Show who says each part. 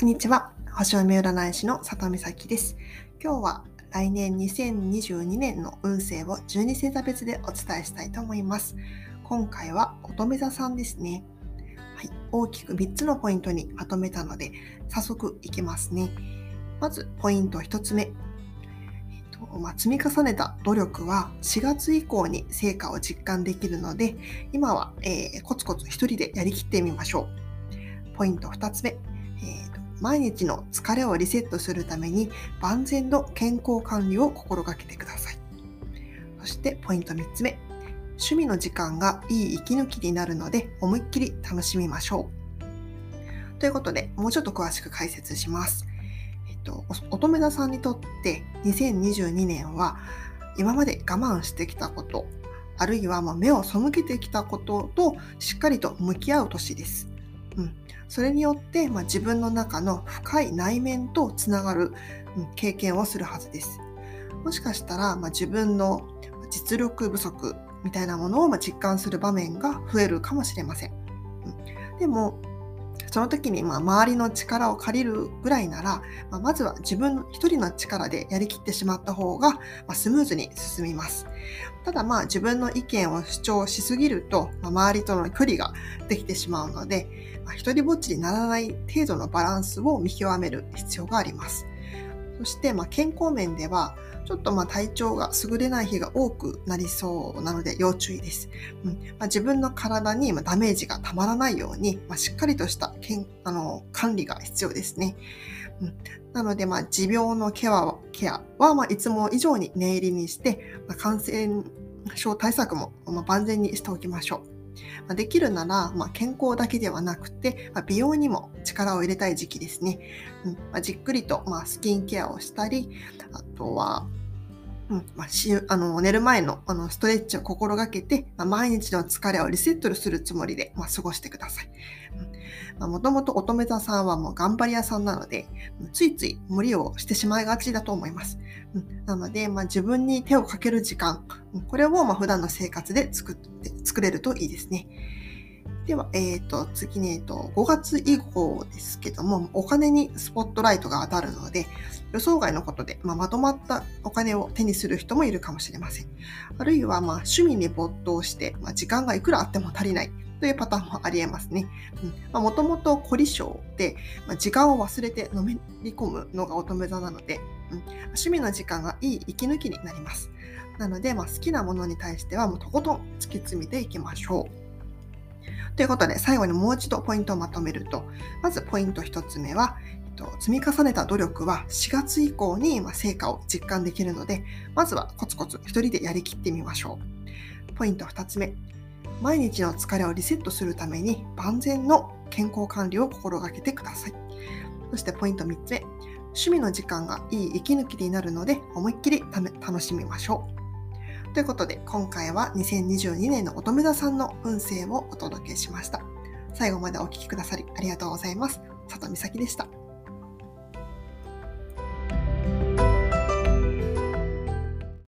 Speaker 1: こんにちは。星読み占い師の里美咲です。今日は来年2022年の運勢を12星座別でお伝えしたいと思います。今回は乙女座さんですね。はい、大きく3つのポイントにまとめたので、早速いきますね。まず、ポイント1つ目。まあ、積み重ねた努力は4月以降に成果を実感できるので、今は、えー、コツコツ一人でやりきってみましょう。ポイント2つ目。えー毎日の疲れをリセットするために万全の健康管理を心がけてください。そしてポイント3つ目。趣味の時間がいい息抜きになるので思いっきり楽しみましょう。ということで、もうちょっと詳しく解説します。えっと、乙女座さんにとって2022年は今まで我慢してきたこと、あるいはもう目を背けてきたこととしっかりと向き合う年です。うん、それによって、まあ、自分の中の深い内面とつながる、うん、経験をするはずです。もしかしたら、まあ、自分の実力不足みたいなものをま実感する場面が増えるかもしれません。うん、でもその時にま周りの力を借りるぐらいなら、ま、まずは自分一人の力でやりきってしまった方が、ま、スムーズに進みます。ただまあ自分の意見を主張しすぎると、ま、周りとの距離ができてしまうので、まあ、一人ぼっちにならない程度のバランスを見極める必要があります。そしてま健康面では、ちょっとまあ体調が優れない日が多くなりそうなので要注意です。うんまあ、自分の体にダメージがたまらないように、まあ、しっかりとしたけんあの管理が必要ですね。うん、なので、まあ、持病のケアケアは、ま、いつも以上に念入りにして、ま、感染症対策も、ま、万全にしておきましょう。まできるなら、まあ、健康だけではなくて、まあ、美容にも力を入れたい時期ですね。うんまあ、じっくりと、ま、スキンケアをしたり、あとは、うんま、しあの寝る前のあのストレッチを心がけて、ま、毎日の疲れをリセットするつもりで、ま、過ごしてください。もともと乙女座さんはもう頑張り屋さんなので、ついつい無理をしてしまいがちだと思います。うん、なので、まあ、自分に手をかける時間、これをまあ普段の生活で作って作れるといいですね。では、えっ、ー、と、次に、えっ、と、5月以降ですけども、お金にスポットライトが当たるので、予想外のことで、まあ、まとまったお金を手にする人もいるかもしれません。あるいは、まあ、趣味に没頭して、まあ、時間がいくらあっても足りないというパターンもありえますね。もともと凝り性で、まあ、時間を忘れてのめり込むのが乙女座なので、うん、趣味の時間がいい息抜きになります。なので、まあ、好きなものに対してはもうとことん突き詰めていきましょう。ということで、最後にもう一度ポイントをまとめると、まずポイント1つ目は、積み重ねた努力は4月以降に成果を実感できるので、まずはコツコツ一人でやりきってみましょう。ポイント2つ目、毎日の疲れをリセットするために万全の健康管理を心がけてください。そしてポイント3つ目、趣味の時間がいい息抜きになるので思いっきり楽しみましょう。ということで、今回は2022年の乙女座さんの運勢をお届けしました。最後までお聴きくださりありがとうございます。佐藤美咲でした。